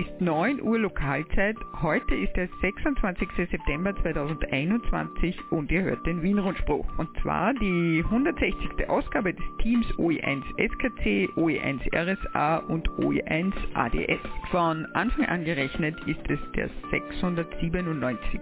ist 9 Uhr Lokalzeit. Heute ist der 26. September 2021 und ihr hört den Wien-Rundspruch. Und zwar die 160. Ausgabe des Teams OE1 SKC, OE1 RSA und OE1 ADS. Von Anfang an gerechnet ist es der 697.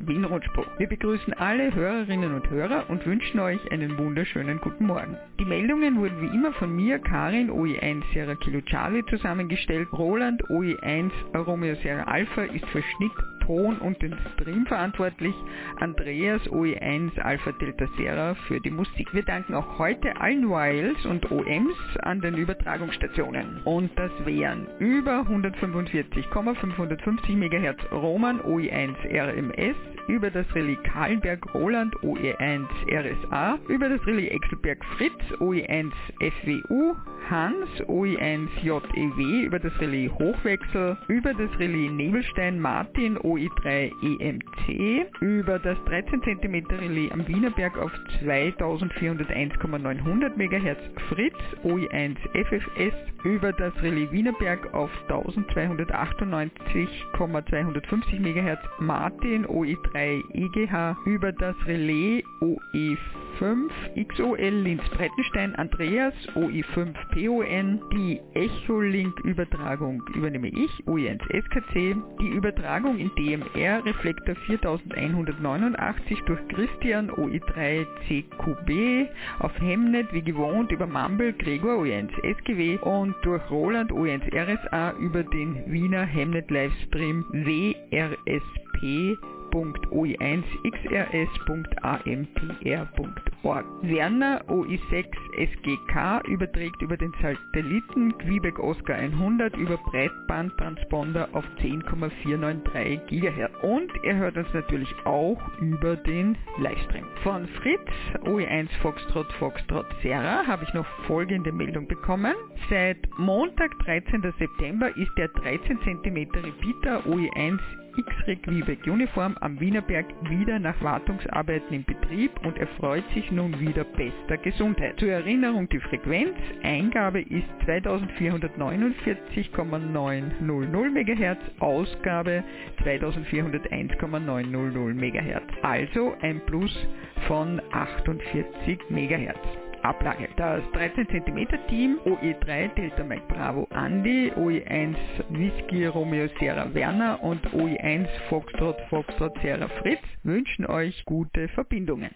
Wien-Rundspruch. Wir begrüßen alle Hörerinnen und Hörer und wünschen euch einen wunderschönen guten Morgen. Die Meldungen wurden wie immer von mir, Karin, OE1 Sierra Kilo Charlie zusammengestellt. Roland OE1 Romeo Sierra Alpha ist für Schnitt, Ton und den Stream verantwortlich, Andreas OE1 Alpha Delta Sierra für die Musik. Wir danken auch heute allen Wiles und OMs an den Übertragungsstationen. Und das wären über 145,550 MHz Roman OE1 RMS, über das Relais Kahlenberg Roland OE1 RSA, über das Relais Exelberg Fritz OE1 FWU, Hans OE1 JEW, über das Relais Hochwechsel, über das Relais Nebelstein Martin OE1 OI3EMC über das 13 cm Relais am Wienerberg auf 2401,900 MHz Fritz OI1 FFS über das Relais Wienerberg auf 1298,250 MHz Martin OI3 EGH über das Relais OE5 XOL Linz Brettenstein Andreas OI5 PON die Echolink Übertragung übernehme ich OI1 SKC die Übertragung in D DMR Reflektor 4189 durch Christian OE3 CQB, auf Hemnet wie gewohnt über Mumble Gregor OE1 SGW und durch Roland OE1 RSA über den Wiener Hemnet Livestream WRSP www.oi1xrs.ampr.org. Werner OI6 SGK überträgt über den Satelliten Quebec Oscar 100 über Breitbandtransponder auf 10,493 GHz. Und ihr hört uns natürlich auch über den Livestream. Von Fritz OE1 Foxtrot Foxtrot Serra habe ich noch folgende Meldung bekommen. Seit Montag, 13. September ist der 13 cm Repeater OE1 Quebec Uniform am Wienerberg wieder nach Wartungsarbeiten in Betrieb und erfreut sich nun wieder bester Gesundheit. Zur Erinnerung die Frequenz, Eingabe ist 2449,900 MHz, Ausgabe 2401,900 MHz, also ein Plus von 48 MHz. Ablage. Das 13 cm Team OE3 Delta Mike Bravo Andy, OE1 Whisky Romeo Sierra Werner und OE1 Foxtrot Foxtrot Sierra Fritz wünschen euch gute Verbindungen.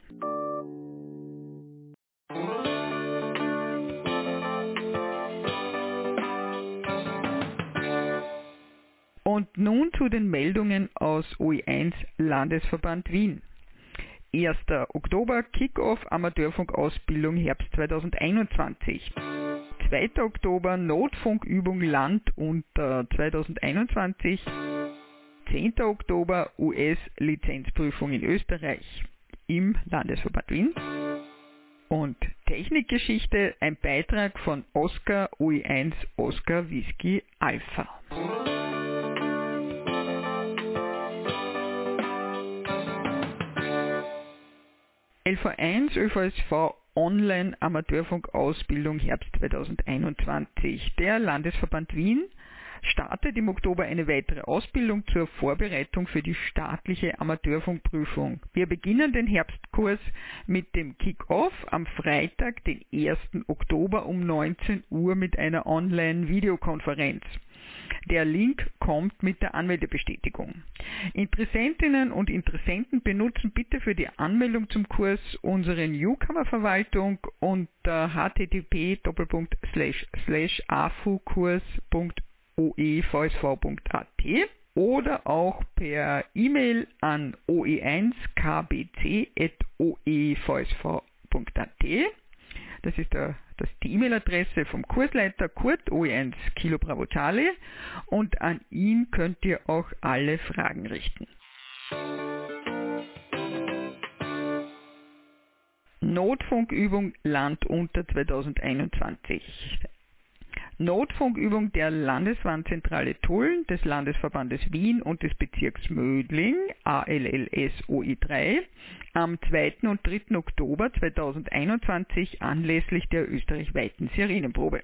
Und nun zu den Meldungen aus OE1 Landesverband Wien. 1. Oktober Kickoff Amateurfunkausbildung Herbst 2021. 2. Oktober Notfunkübung Land unter 2021. 10. Oktober US-Lizenzprüfung in Österreich im Landesverband Wien. Und Technikgeschichte, ein Beitrag von Oscar OE1 Oscar Whisky Alpha. LV1 ÖVSV Online Amateurfunkausbildung Herbst 2021. Der Landesverband Wien startet im Oktober eine weitere Ausbildung zur Vorbereitung für die staatliche Amateurfunkprüfung. Wir beginnen den Herbstkurs mit dem Kick-Off am Freitag, den 1. Oktober um 19 Uhr mit einer Online-Videokonferenz. Der Link kommt mit der Anmeldebestätigung. Interessentinnen und Interessenten benutzen bitte für die Anmeldung zum Kurs unsere Newcomer-Verwaltung unter http://afukurs.oevsv.at oder auch per E-Mail an oe1kbc.oevsv.at. Das ist der das ist die E-Mail-Adresse vom Kursleiter Kurt OE1 Kilo Bravo Charlie und an ihn könnt ihr auch alle Fragen richten. Notfunkübung Land unter 2021. Notfunkübung der Landeswarnzentrale Tulln, des Landesverbandes Wien und des Bezirks Mödling, ALLS OI3, am 2. und 3. Oktober 2021 anlässlich der österreichweiten Sirenenprobe.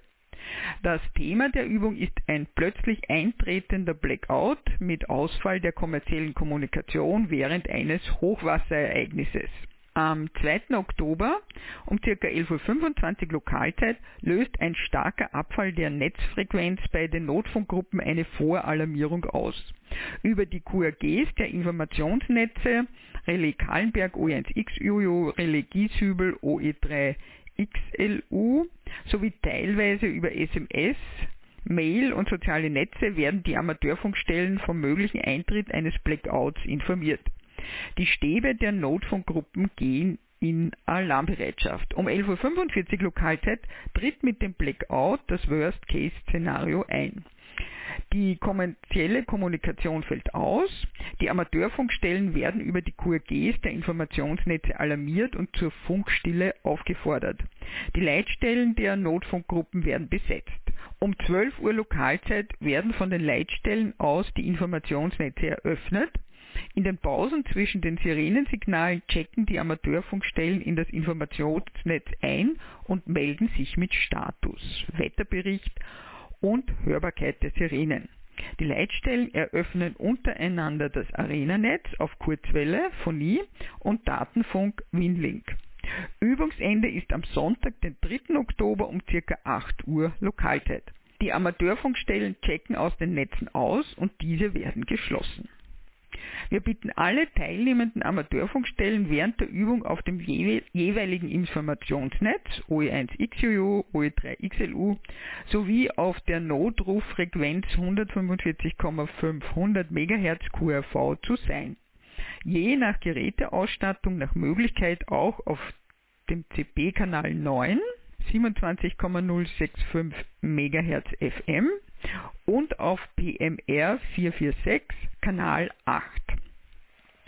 Das Thema der Übung ist ein plötzlich eintretender Blackout mit Ausfall der kommerziellen Kommunikation während eines Hochwasserereignisses. Am 2. Oktober um ca. 11.25 Uhr Lokalzeit löst ein starker Abfall der Netzfrequenz bei den Notfunkgruppen eine Voralarmierung aus. Über die QRGs der Informationsnetze Relais Kahlenberg OE1XUU, Relais Gieshübel OE3 XLU sowie teilweise über SMS, Mail und soziale Netze werden die Amateurfunkstellen vom möglichen Eintritt eines Blackouts informiert. Die Stäbe der Notfunkgruppen gehen in Alarmbereitschaft. Um 11.45 Uhr Lokalzeit tritt mit dem Blackout das Worst-Case-Szenario ein. Die kommerzielle Kommunikation fällt aus, die Amateurfunkstellen werden über die QRGs der Informationsnetze alarmiert und zur Funkstille aufgefordert. Die Leitstellen der Notfunkgruppen werden besetzt. Um 12 Uhr Lokalzeit werden von den Leitstellen aus die Informationsnetze eröffnet in den Pausen zwischen den Sirenensignalen checken die Amateurfunkstellen in das Informationsnetz ein und melden sich mit Status, Wetterbericht und Hörbarkeit der Sirenen. Die Leitstellen eröffnen untereinander das Arenanetz auf Kurzwelle, Phonie und Datenfunk Winlink. Übungsende ist am Sonntag, den 3. Oktober um ca. 8 Uhr Lokalzeit. Die Amateurfunkstellen checken aus den Netzen aus und diese werden geschlossen. Wir bitten alle teilnehmenden Amateurfunkstellen während der Übung auf dem jeweiligen Informationsnetz OE1XUU, OE3XLU sowie auf der Notrufrequenz 145,500 MHz QRV zu sein. Je nach Geräteausstattung nach Möglichkeit auch auf dem CP-Kanal 9 27,065 MHz FM und auf PMR 446 Kanal 8.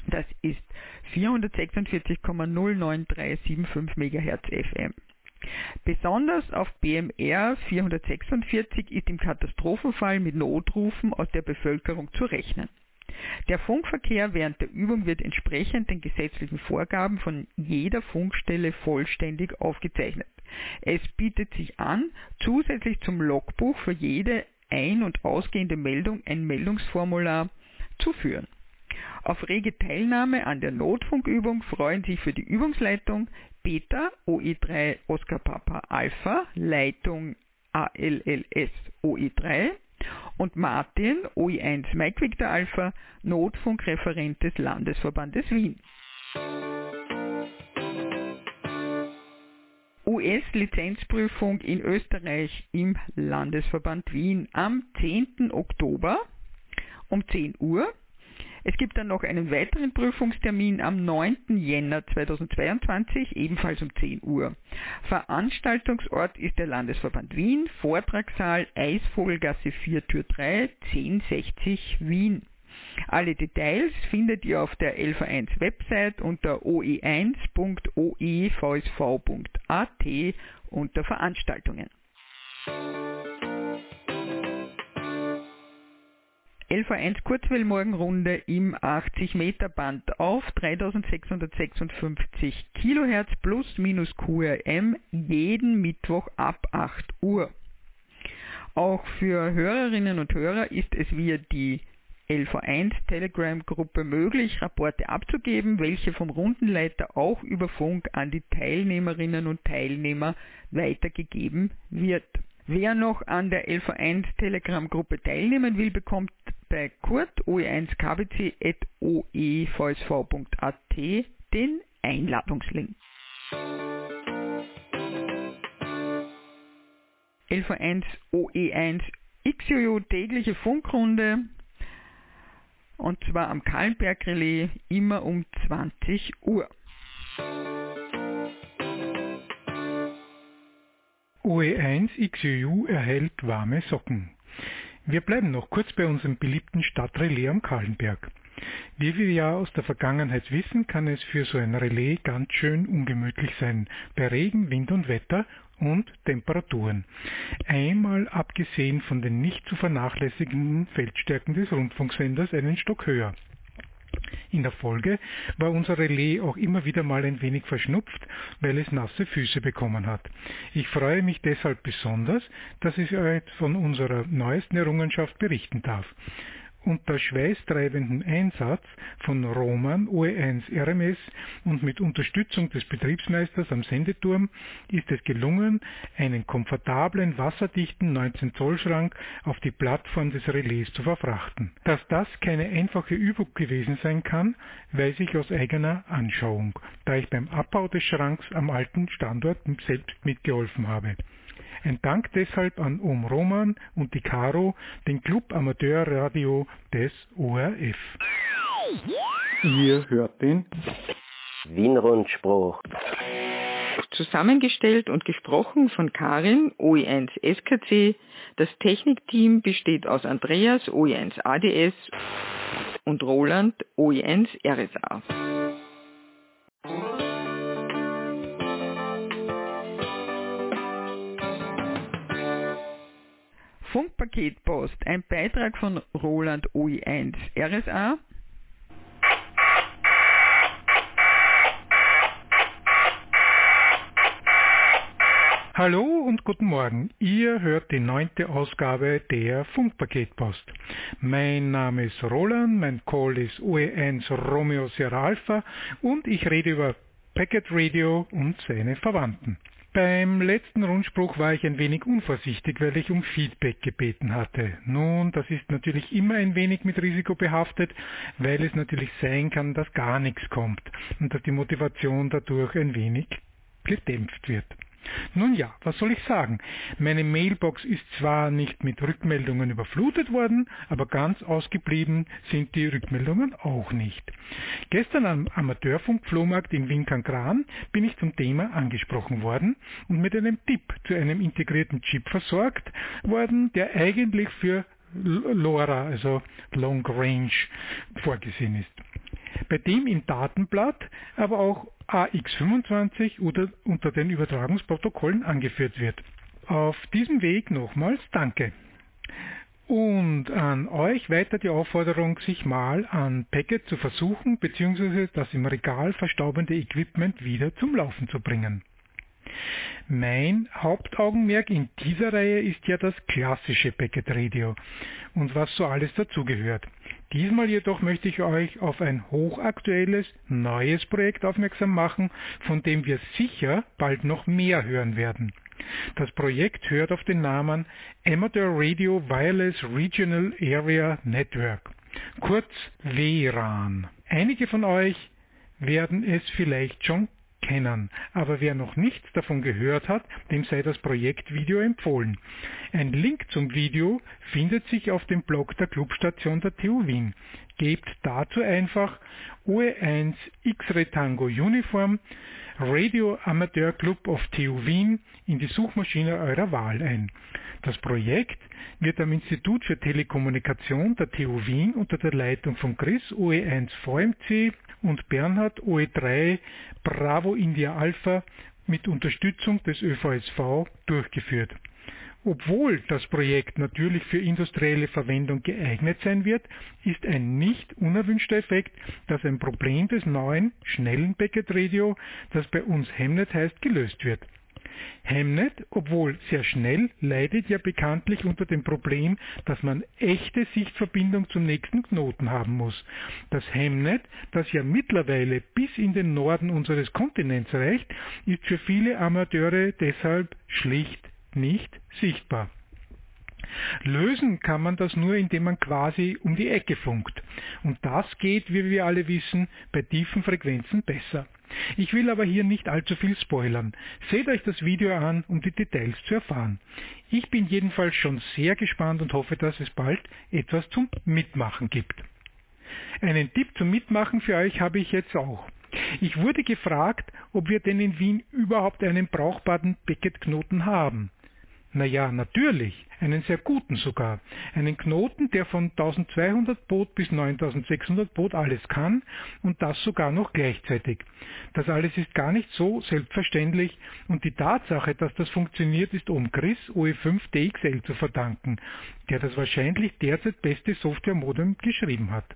Das ist 446,09375 MHz FM. Besonders auf BMR 446 ist im Katastrophenfall mit Notrufen aus der Bevölkerung zu rechnen. Der Funkverkehr während der Übung wird entsprechend den gesetzlichen Vorgaben von jeder Funkstelle vollständig aufgezeichnet. Es bietet sich an, zusätzlich zum Logbuch für jede ein- und ausgehende Meldung ein Meldungsformular zu führen. Auf rege Teilnahme an der Notfunkübung freuen sich für die Übungsleitung Peter OE3 Oscar Papa Alpha, Leitung ALLS OE3 und Martin OE1 Mike Victor Alpha, Notfunkreferent des Landesverbandes Wien. US-Lizenzprüfung in Österreich im Landesverband Wien am 10. Oktober um 10 Uhr. Es gibt dann noch einen weiteren Prüfungstermin am 9. Jänner 2022, ebenfalls um 10 Uhr. Veranstaltungsort ist der Landesverband Wien, Vortragssaal Eisvogelgasse 4 Tür 3, 1060 Wien. Alle Details findet ihr auf der LV1 Website unter oe1.oevsv.at unter Veranstaltungen. LV1 Kurzwellmorgenrunde im 80 Meter Band auf 3656 Kilohertz plus minus QRM jeden Mittwoch ab 8 Uhr. Auch für Hörerinnen und Hörer ist es via die LV1 Telegram-Gruppe möglich, Rapporte abzugeben, welche vom Rundenleiter auch über Funk an die Teilnehmerinnen und Teilnehmer weitergegeben wird. Wer noch an der LV1 Telegram-Gruppe teilnehmen will, bekommt bei Kurt oe1kbc.oevsv.at den Einladungslink. LV1 OE1 XUU tägliche Funkrunde und zwar am Kahlenberg Relais immer um 20 Uhr. OE1 XUU erhält warme Socken. Wir bleiben noch kurz bei unserem beliebten Stadtrelais am Kahlenberg. Wie wir ja aus der Vergangenheit wissen, kann es für so ein Relais ganz schön ungemütlich sein, bei Regen, Wind und Wetter und Temperaturen. Einmal abgesehen von den nicht zu vernachlässigenden Feldstärken des Rundfunksenders einen Stock höher. In der Folge war unser Relais auch immer wieder mal ein wenig verschnupft, weil es nasse Füße bekommen hat. Ich freue mich deshalb besonders, dass ich euch von unserer neuesten Errungenschaft berichten darf unter schweißtreibendem Einsatz von Roman OE1 RMS und mit Unterstützung des Betriebsmeisters am Sendeturm ist es gelungen, einen komfortablen, wasserdichten 19 Zoll Schrank auf die Plattform des Relais zu verfrachten. Dass das keine einfache Übung gewesen sein kann, weiß ich aus eigener Anschauung, da ich beim Abbau des Schranks am alten Standort selbst mitgeholfen habe. Ein Dank deshalb an Om Roman und die Caro, den Club Amateurradio des ORF. Ihr hört den Wienrundspruch. Zusammengestellt und gesprochen von Karin, OE1 SKC. Das Technikteam besteht aus Andreas, OE1 ADS und Roland, OE1 RSA. Funkpaketpost, ein Beitrag von Roland OI1 RSA. Hallo und guten Morgen. Ihr hört die neunte Ausgabe der Funkpaketpost. Mein Name ist Roland, mein Call ist OE1 Romeo Sierra Alpha und ich rede über Packet Radio und seine Verwandten. Beim letzten Rundspruch war ich ein wenig unvorsichtig, weil ich um Feedback gebeten hatte. Nun, das ist natürlich immer ein wenig mit Risiko behaftet, weil es natürlich sein kann, dass gar nichts kommt und dass die Motivation dadurch ein wenig gedämpft wird. Nun ja, was soll ich sagen? Meine Mailbox ist zwar nicht mit Rückmeldungen überflutet worden, aber ganz ausgeblieben sind die Rückmeldungen auch nicht. Gestern am Amateurfunk-Flohmarkt in Winkern-Gran bin ich zum Thema angesprochen worden und mit einem Tipp zu einem integrierten Chip versorgt worden, der eigentlich für LoRa, also Long Range, vorgesehen ist bei dem im Datenblatt aber auch AX25 oder unter den Übertragungsprotokollen angeführt wird. Auf diesem Weg nochmals Danke. Und an euch weiter die Aufforderung, sich mal an Packet zu versuchen bzw. das im Regal verstaubende Equipment wieder zum Laufen zu bringen. Mein Hauptaugenmerk in dieser Reihe ist ja das klassische Packet Radio und was so alles dazugehört. Diesmal jedoch möchte ich euch auf ein hochaktuelles, neues Projekt aufmerksam machen, von dem wir sicher bald noch mehr hören werden. Das Projekt hört auf den Namen Amateur Radio Wireless Regional Area Network, kurz WRAN. Einige von euch werden es vielleicht schon kennen, aber wer noch nichts davon gehört hat, dem sei das Projektvideo empfohlen. Ein Link zum Video findet sich auf dem Blog der Clubstation der TU Wien. Gebt dazu einfach OE1 X-Ray Tango Uniform Radio Amateur Club of TU Wien in die Suchmaschine eurer Wahl ein. Das Projekt wird am Institut für Telekommunikation der TU Wien unter der Leitung von Chris OE1 VMC und Bernhard OE3 Bravo India Alpha mit Unterstützung des ÖVSV durchgeführt. Obwohl das Projekt natürlich für industrielle Verwendung geeignet sein wird, ist ein nicht unerwünschter Effekt, dass ein Problem des neuen, schnellen Packet Radio, das bei uns Hemnet heißt, gelöst wird. Hemnet, obwohl sehr schnell, leidet ja bekanntlich unter dem Problem, dass man echte Sichtverbindung zum nächsten Knoten haben muss. Das Hemnet, das ja mittlerweile bis in den Norden unseres Kontinents reicht, ist für viele Amateure deshalb schlicht nicht sichtbar. Lösen kann man das nur, indem man quasi um die Ecke funkt. Und das geht, wie wir alle wissen, bei tiefen Frequenzen besser. Ich will aber hier nicht allzu viel spoilern. Seht euch das Video an, um die Details zu erfahren. Ich bin jedenfalls schon sehr gespannt und hoffe, dass es bald etwas zum Mitmachen gibt. Einen Tipp zum Mitmachen für euch habe ich jetzt auch. Ich wurde gefragt, ob wir denn in Wien überhaupt einen brauchbaren Beckett-Knoten haben. Na ja, natürlich, einen sehr guten sogar. Einen Knoten, der von 1200 Boot bis 9600 Boot alles kann und das sogar noch gleichzeitig. Das alles ist gar nicht so selbstverständlich und die Tatsache, dass das funktioniert, ist um Chris OE5 DXL zu verdanken, der das wahrscheinlich derzeit beste Software-Modem geschrieben hat.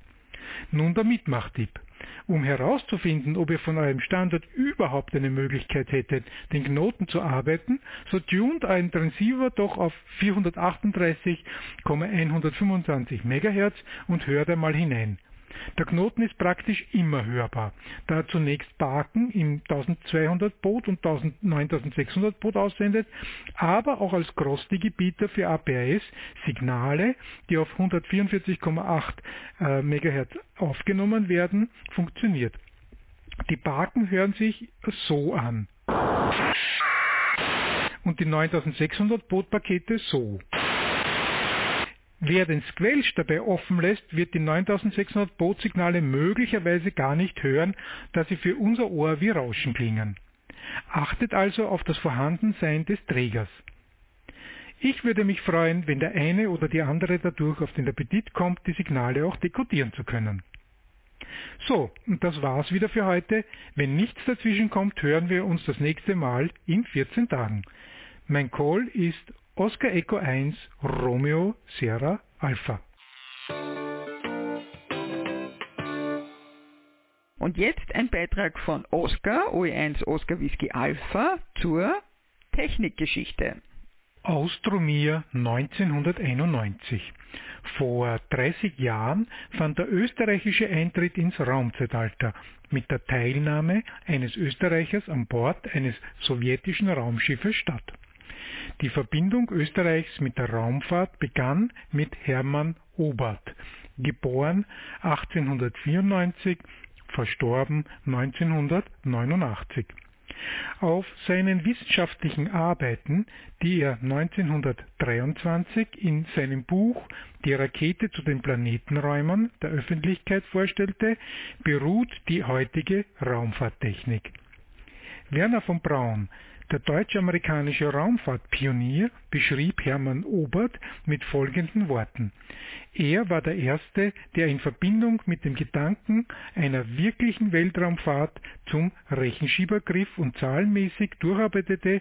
Nun der Mitmachtipp. Um herauszufinden, ob ihr von eurem Standort überhaupt eine Möglichkeit hättet, den Knoten zu arbeiten, so tunt euren Transceiver doch auf 438,125 MHz und hört einmal hinein. Der Knoten ist praktisch immer hörbar, da er zunächst Barken im 1200 Boot und 9600 Boot aussendet, aber auch als Cross-Digibeater für APRS Signale, die auf 144,8 äh, MHz aufgenommen werden, funktioniert. Die Barken hören sich so an und die 9600 Bootpakete so. Wer den Squelch dabei offen lässt, wird die 9600 Bootsignale möglicherweise gar nicht hören, da sie für unser Ohr wie Rauschen klingen. Achtet also auf das Vorhandensein des Trägers. Ich würde mich freuen, wenn der eine oder die andere dadurch auf den Appetit kommt, die Signale auch dekodieren zu können. So, und das war's wieder für heute. Wenn nichts dazwischen kommt, hören wir uns das nächste Mal in 14 Tagen. Mein Call ist Oscar Echo 1 Romeo Sierra Alpha. Und jetzt ein Beitrag von Oscar OE1 Oscar Whisky Alpha zur Technikgeschichte. Austromir 1991. Vor 30 Jahren fand der österreichische Eintritt ins Raumzeitalter mit der Teilnahme eines Österreichers an Bord eines sowjetischen Raumschiffes statt. Die Verbindung Österreichs mit der Raumfahrt begann mit Hermann Obert, geboren 1894, verstorben 1989. Auf seinen wissenschaftlichen Arbeiten, die er 1923 in seinem Buch Die Rakete zu den Planetenräumern der Öffentlichkeit vorstellte, beruht die heutige Raumfahrttechnik. Werner von Braun der deutsch-amerikanische Raumfahrtpionier beschrieb Hermann Obert mit folgenden Worten. Er war der Erste, der in Verbindung mit dem Gedanken einer wirklichen Weltraumfahrt zum Rechenschiebergriff und zahlenmäßig durcharbeitete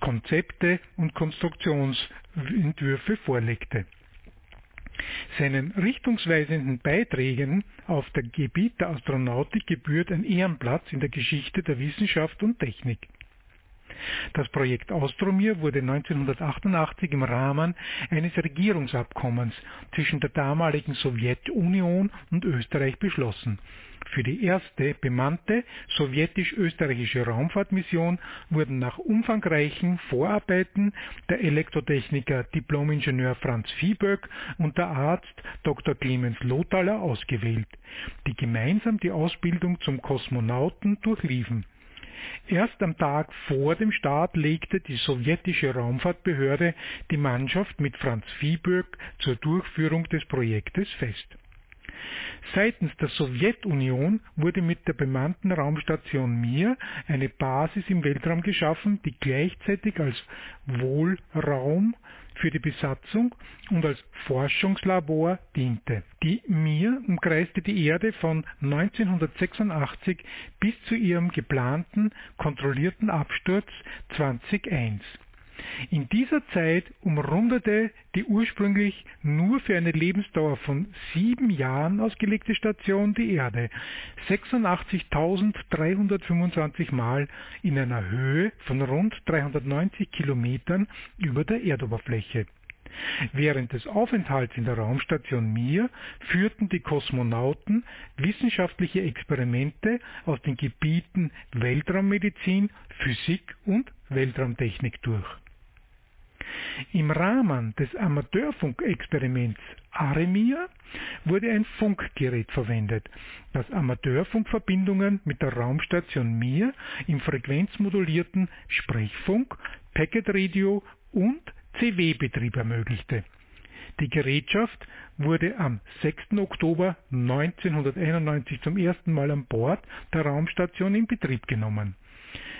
Konzepte und Konstruktionsentwürfe vorlegte. Seinen richtungsweisenden Beiträgen auf dem Gebiet der Astronautik gebührt ein Ehrenplatz in der Geschichte der Wissenschaft und Technik. Das Projekt Austromir wurde 1988 im Rahmen eines Regierungsabkommens zwischen der damaligen Sowjetunion und Österreich beschlossen. Für die erste bemannte sowjetisch-österreichische Raumfahrtmission wurden nach umfangreichen Vorarbeiten der Elektrotechniker Diplomingenieur Franz Viehböck und der Arzt Dr. Clemens Lothaler ausgewählt, die gemeinsam die Ausbildung zum Kosmonauten durchliefen. Erst am Tag vor dem Start legte die sowjetische Raumfahrtbehörde die Mannschaft mit Franz Viehböck zur Durchführung des Projektes fest. Seitens der Sowjetunion wurde mit der bemannten Raumstation Mir eine Basis im Weltraum geschaffen, die gleichzeitig als Wohlraum für die Besatzung und als Forschungslabor diente. Die Mir umkreiste die Erde von 1986 bis zu ihrem geplanten kontrollierten Absturz 2001. In dieser Zeit umrundete die ursprünglich nur für eine Lebensdauer von sieben Jahren ausgelegte Station die Erde 86.325 Mal in einer Höhe von rund 390 Kilometern über der Erdoberfläche. Während des Aufenthalts in der Raumstation Mir führten die Kosmonauten wissenschaftliche Experimente aus den Gebieten Weltraummedizin, Physik und Weltraumtechnik durch. Im Rahmen des Amateurfunkexperiments AREMIR wurde ein Funkgerät verwendet, das Amateurfunkverbindungen mit der Raumstation Mir im frequenzmodulierten Sprechfunk, Packet Radio und CW-Betrieb ermöglichte. Die Gerätschaft wurde am 6. Oktober 1991 zum ersten Mal an Bord der Raumstation in Betrieb genommen.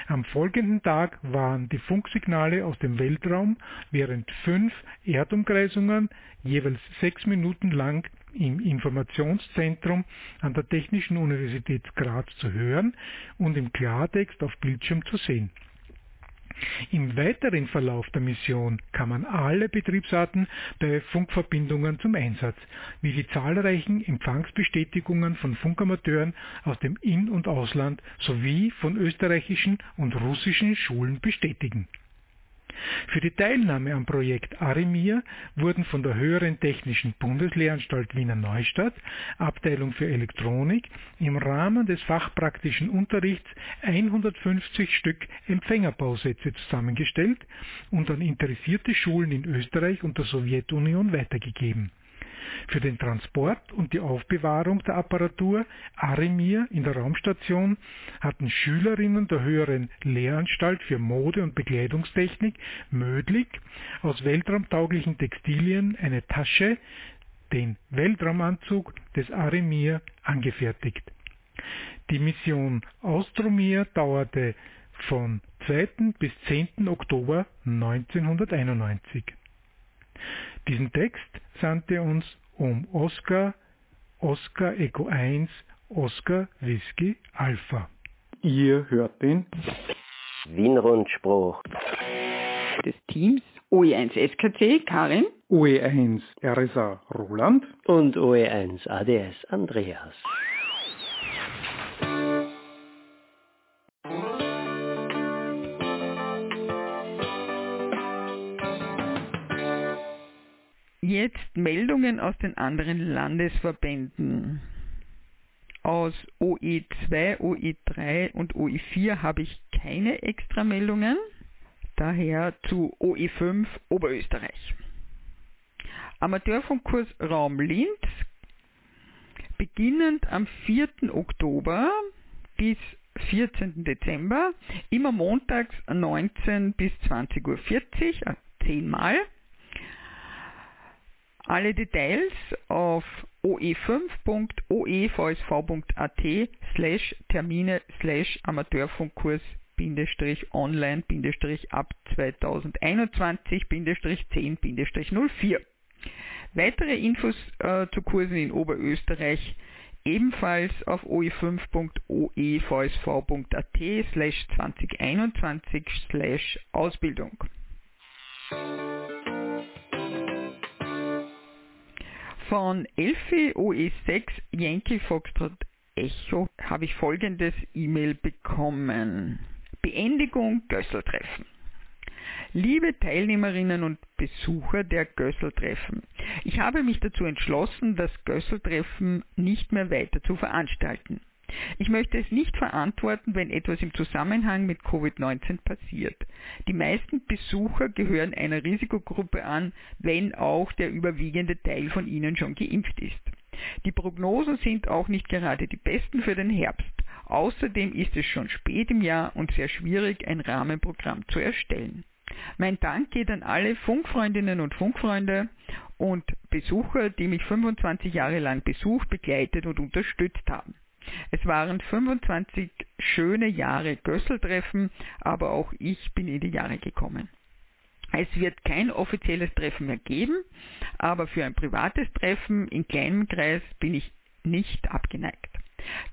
Am folgenden Tag waren die Funksignale aus dem Weltraum während fünf Erdumkreisungen jeweils sechs Minuten lang im Informationszentrum an der Technischen Universität Graz zu hören und im Klartext auf Bildschirm zu sehen. Im weiteren Verlauf der Mission kamen alle Betriebsarten bei Funkverbindungen zum Einsatz, wie die zahlreichen Empfangsbestätigungen von Funkamateuren aus dem In- und Ausland sowie von österreichischen und russischen Schulen bestätigen für die Teilnahme am Projekt Arimir wurden von der Höheren Technischen Bundeslehranstalt Wiener Neustadt, Abteilung für Elektronik, im Rahmen des fachpraktischen Unterrichts 150 Stück Empfängerbausätze zusammengestellt und an interessierte Schulen in Österreich und der Sowjetunion weitergegeben für den Transport und die Aufbewahrung der Apparatur Arimir in der Raumstation hatten Schülerinnen der höheren Lehranstalt für Mode- und Bekleidungstechnik Mödlich aus weltraumtauglichen Textilien eine Tasche, den Weltraumanzug des Arimir, angefertigt. Die Mission Austromir dauerte von 2. bis 10. Oktober 1991. Diesen Text sandte uns um Oscar, Oscar Echo 1, Oscar Whisky Alpha. Ihr hört den Wien-Rundspruch des Teams OE1 SKC Karin, OE1 RSA Roland und OE1 ADS Andreas. Jetzt Meldungen aus den anderen Landesverbänden. Aus OE2, OE3 und OE4 habe ich keine Extrameldungen. Daher zu OE5 Oberösterreich. Amateurfunkkurs Raum Linz, beginnend am 4. Oktober bis 14. Dezember, immer montags 19 bis 20.40 Uhr, 10 Mal. Alle Details auf oe5.oevsv.at slash Termine slash Amateurfunkkurs online ab 2021-10-04. Weitere Infos äh, zu Kursen in Oberösterreich ebenfalls auf oe5.oevsv.at slash 2021 slash Ausbildung. Von Elfi OE6 Yankee Foxtrot Echo habe ich folgendes E-Mail bekommen. Beendigung Gösseltreffen. Liebe Teilnehmerinnen und Besucher der Gösseltreffen, ich habe mich dazu entschlossen, das Gösseltreffen nicht mehr weiter zu veranstalten. Ich möchte es nicht verantworten, wenn etwas im Zusammenhang mit Covid-19 passiert. Die meisten Besucher gehören einer Risikogruppe an, wenn auch der überwiegende Teil von ihnen schon geimpft ist. Die Prognosen sind auch nicht gerade die besten für den Herbst. Außerdem ist es schon spät im Jahr und sehr schwierig, ein Rahmenprogramm zu erstellen. Mein Dank geht an alle Funkfreundinnen und Funkfreunde und Besucher, die mich 25 Jahre lang besucht, begleitet und unterstützt haben. Es waren 25 schöne Jahre Gösseltreffen, aber auch ich bin in die Jahre gekommen. Es wird kein offizielles Treffen mehr geben, aber für ein privates Treffen in kleinem Kreis bin ich nicht abgeneigt.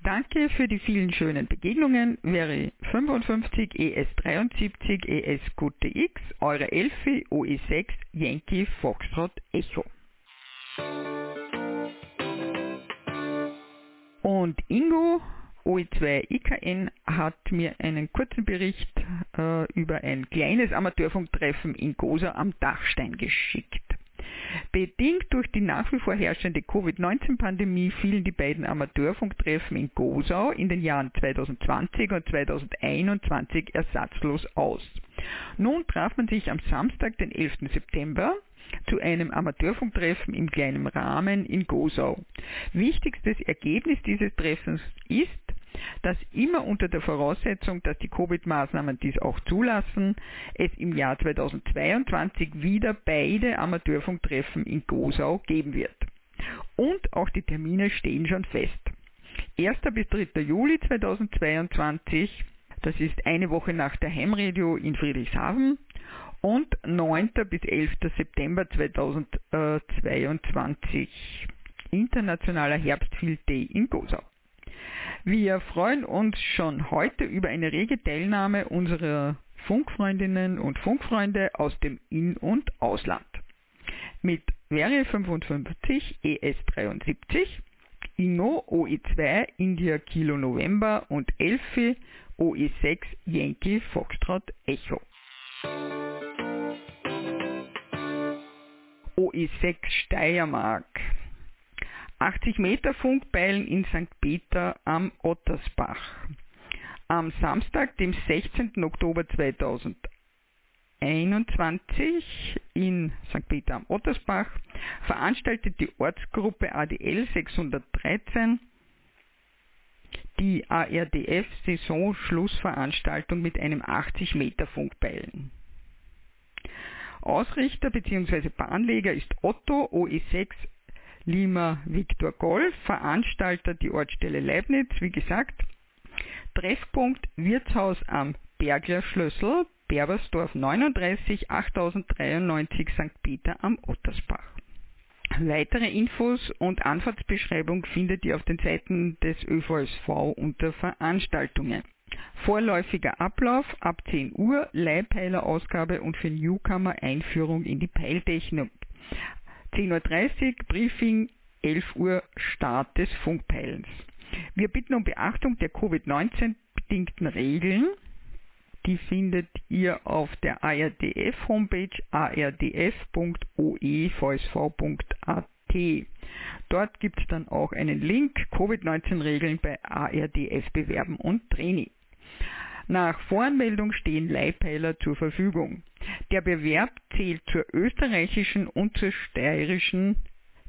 Danke für die vielen schönen Begegnungen. Wäre 55 ES73 ES Gute X, eure Elfi OE6 Yankee Foxtrot Echo. Und Ingo OE2IKN hat mir einen kurzen Bericht äh, über ein kleines Amateurfunktreffen in Gosa am Dachstein geschickt. Bedingt durch die nach wie vor herrschende Covid-19-Pandemie fielen die beiden Amateurfunktreffen in Gosau in den Jahren 2020 und 2021 ersatzlos aus. Nun traf man sich am Samstag, den 11. September, zu einem Amateurfunktreffen im kleinen Rahmen in Gosau. Wichtigstes Ergebnis dieses Treffens ist, dass immer unter der Voraussetzung, dass die Covid-Maßnahmen dies auch zulassen, es im Jahr 2022 wieder beide Amateurfunktreffen in Gosau geben wird. Und auch die Termine stehen schon fest. 1. bis 3. Juli 2022, das ist eine Woche nach der Heimradio in Friedrichshafen und 9. bis 11. September 2022 Internationaler Herbstfield Day in Gosau. Wir freuen uns schon heute über eine rege Teilnahme unserer Funkfreundinnen und Funkfreunde aus dem In- und Ausland. Mit Wäre 55 ES73, Inno OE2 India Kilo November und Elfi OE6 Yankee Foxtrot Echo. OE6 Steiermark 80 Meter Funkbeilen in St. Peter am Ottersbach. Am Samstag, dem 16. Oktober 2021 in St. Peter am Ottersbach veranstaltet die Ortsgruppe ADL 613 die ARDF Saisonschlussveranstaltung mit einem 80 Meter Funkbeilen. Ausrichter bzw. Bahnleger ist Otto OE6 Lima Victor Golf, Veranstalter die Ortsstelle Leibniz, wie gesagt. Treffpunkt Wirtshaus am Bergler Schlössel, Berbersdorf 39 8093 St. Peter am Ottersbach. Weitere Infos und Anfahrtsbeschreibung findet ihr auf den Seiten des ÖVSV unter Veranstaltungen. Vorläufiger Ablauf ab 10 Uhr, Leihpeilerausgabe und für Newcomer Einführung in die Peiltechnik. 10.30 Uhr Briefing, 11 Uhr Start des Funkpeilens. Wir bitten um Beachtung der Covid-19 bedingten Regeln. Die findet ihr auf der ARDF Homepage ardf.oevsv.at. Dort gibt es dann auch einen Link Covid-19 Regeln bei ARDF bewerben und Training. Nach Voranmeldung stehen Leihpeiler zur Verfügung. Der Bewerb zählt zur österreichischen und zur steirischen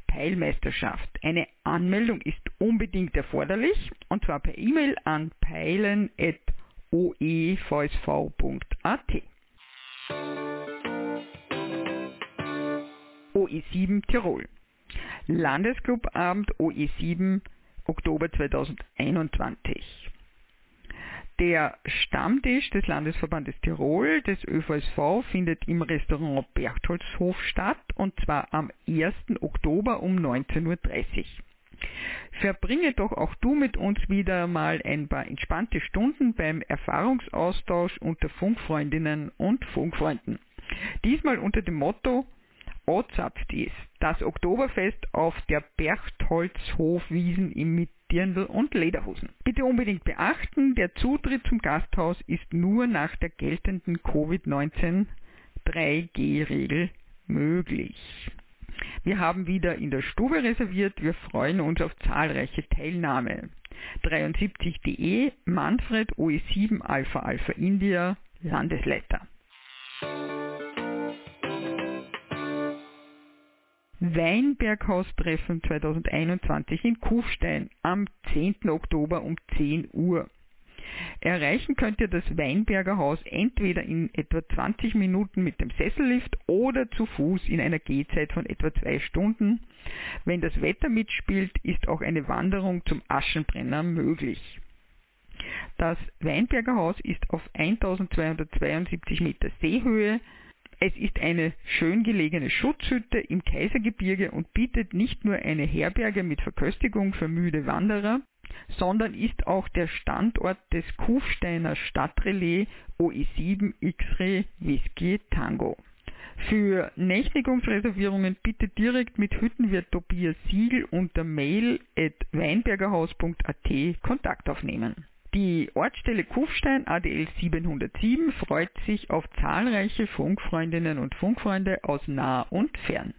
Peilmeisterschaft. Eine Anmeldung ist unbedingt erforderlich und zwar per E-Mail an peilen.oevsv.at. OE7 Tirol Landesclubabend OE7 Oktober 2021 der Stammtisch des Landesverbandes Tirol des ÖVSV findet im Restaurant Berchtoldshof statt und zwar am 1. Oktober um 19.30 Uhr. Verbringe doch auch du mit uns wieder mal ein paar entspannte Stunden beim Erfahrungsaustausch unter Funkfreundinnen und Funkfreunden. Diesmal unter dem Motto Ozapft ist das Oktoberfest auf der Berchtolzhofwiesen im Dirndl und Lederhosen. Bitte unbedingt beachten, der Zutritt zum Gasthaus ist nur nach der geltenden Covid-19 3G-Regel möglich. Wir haben wieder in der Stube reserviert. Wir freuen uns auf zahlreiche Teilnahme. 73.de Manfred OE7 Alpha Alpha India Landesleiter. Weinberghaustreffen 2021 in Kufstein am 10. Oktober um 10 Uhr. Erreichen könnt ihr das Weinberger Haus entweder in etwa 20 Minuten mit dem Sessellift oder zu Fuß in einer Gehzeit von etwa zwei Stunden. Wenn das Wetter mitspielt, ist auch eine Wanderung zum Aschenbrenner möglich. Das Weinberger Haus ist auf 1272 Meter Seehöhe es ist eine schön gelegene Schutzhütte im Kaisergebirge und bietet nicht nur eine Herberge mit Verköstigung für müde Wanderer, sondern ist auch der Standort des Kufsteiner Stadtrelais OE7 X-Ray Whisky Tango. Für Nächtigungsreservierungen bitte direkt mit Hüttenwirt Tobias Siegel unter mail at weinbergerhaus.at Kontakt aufnehmen. Die Ortsstelle Kufstein ADL 707 freut sich auf zahlreiche Funkfreundinnen und Funkfreunde aus nah und fern.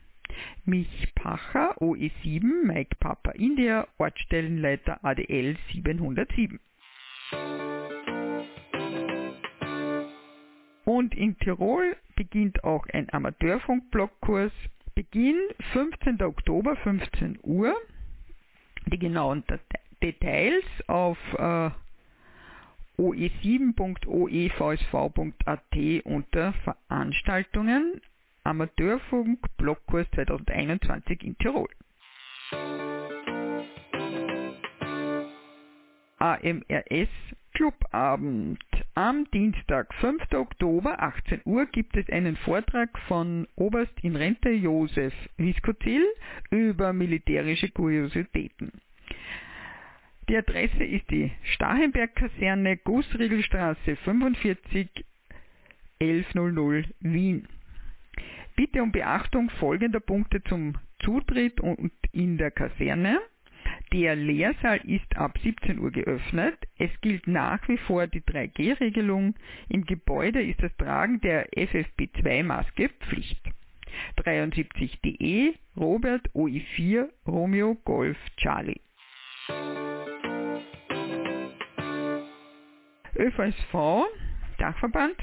Mich Pacher OE7 Mike Papa India Ortsstellenleiter ADL 707. Und in Tirol beginnt auch ein Amateurfunkblockkurs. Beginn 15. Oktober 15 Uhr. Die genauen Details auf äh, oe7.oevsv.at unter Veranstaltungen Amateurfunk Blockkurs 2021 in Tirol. AMRS Clubabend. Am Dienstag, 5. Oktober, 18 Uhr, gibt es einen Vortrag von Oberst in Rente Josef Viskozil über militärische Kuriositäten. Die Adresse ist die Stachenberg-Kaserne, Gussriegelstraße 45, 1100 Wien. Bitte um Beachtung folgender Punkte zum Zutritt und in der Kaserne. Der Lehrsaal ist ab 17 Uhr geöffnet. Es gilt nach wie vor die 3G-Regelung. Im Gebäude ist das Tragen der FFP2-Maske Pflicht. 73DE Robert OI4 Romeo Golf Charlie. ÖVSV Dachverband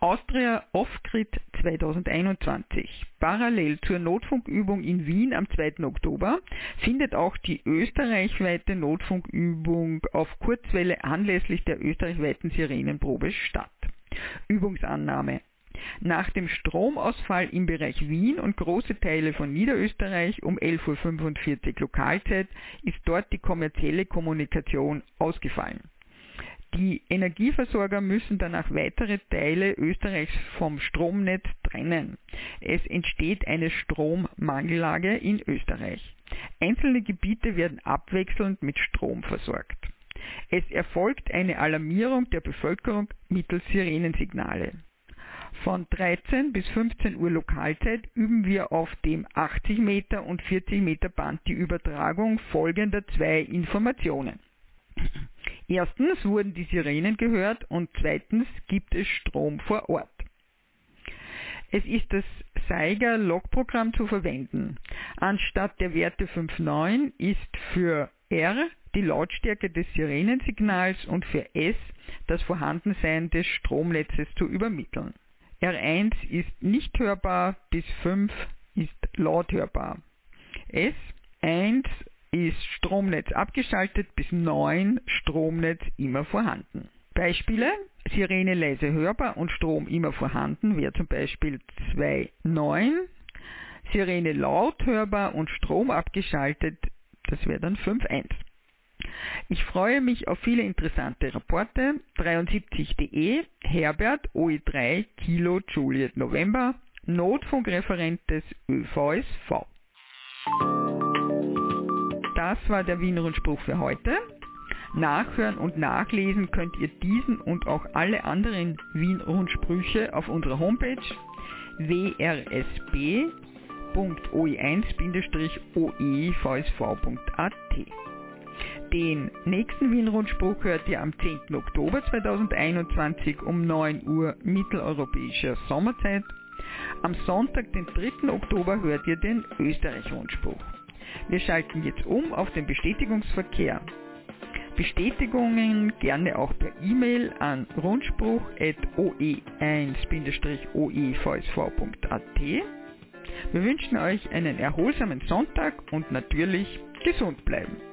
Austria Off-Grid 2021. Parallel zur Notfunkübung in Wien am 2. Oktober findet auch die österreichweite Notfunkübung auf Kurzwelle anlässlich der österreichweiten Sirenenprobe statt. Übungsannahme. Nach dem Stromausfall im Bereich Wien und große Teile von Niederösterreich um 11.45 Uhr Lokalzeit ist dort die kommerzielle Kommunikation ausgefallen. Die Energieversorger müssen danach weitere Teile Österreichs vom Stromnetz trennen. Es entsteht eine Strommangellage in Österreich. Einzelne Gebiete werden abwechselnd mit Strom versorgt. Es erfolgt eine Alarmierung der Bevölkerung mittels Sirenensignale. Von 13 bis 15 Uhr Lokalzeit üben wir auf dem 80 Meter und 40 Meter Band die Übertragung folgender zwei Informationen. Erstens wurden die Sirenen gehört und zweitens gibt es Strom vor Ort. Es ist das Seiger Logprogramm zu verwenden. Anstatt der Werte 5.9 ist für R die Lautstärke des Sirenensignals und für S das Vorhandensein des Stromnetzes zu übermitteln. R1 ist nicht hörbar, bis 5 ist laut hörbar. S1 ist Stromnetz abgeschaltet, bis 9 Stromnetz immer vorhanden. Beispiele Sirene leise hörbar und Strom immer vorhanden wäre zum Beispiel 2.9. Sirene laut hörbar und Strom abgeschaltet, das wäre dann 5.1. Ich freue mich auf viele interessante Rapporte. 73.de Herbert OE3 Kilo Juliet November Notfunkreferent des ÖVSV. Das war der Wiener Rundspruch für heute. Nachhören und nachlesen könnt ihr diesen und auch alle anderen Wien Rundsprüche auf unserer Homepage wrsb.oe1-oevsv.at. Den nächsten Wien Rundspruch hört ihr am 10. Oktober 2021 um 9 Uhr mitteleuropäischer Sommerzeit. Am Sonntag, den 3. Oktober, hört ihr den Österreich Rundspruch. Wir schalten jetzt um auf den Bestätigungsverkehr. Bestätigungen gerne auch per E-Mail an rundspruch.oe1-oevsv.at. Wir wünschen euch einen erholsamen Sonntag und natürlich gesund bleiben.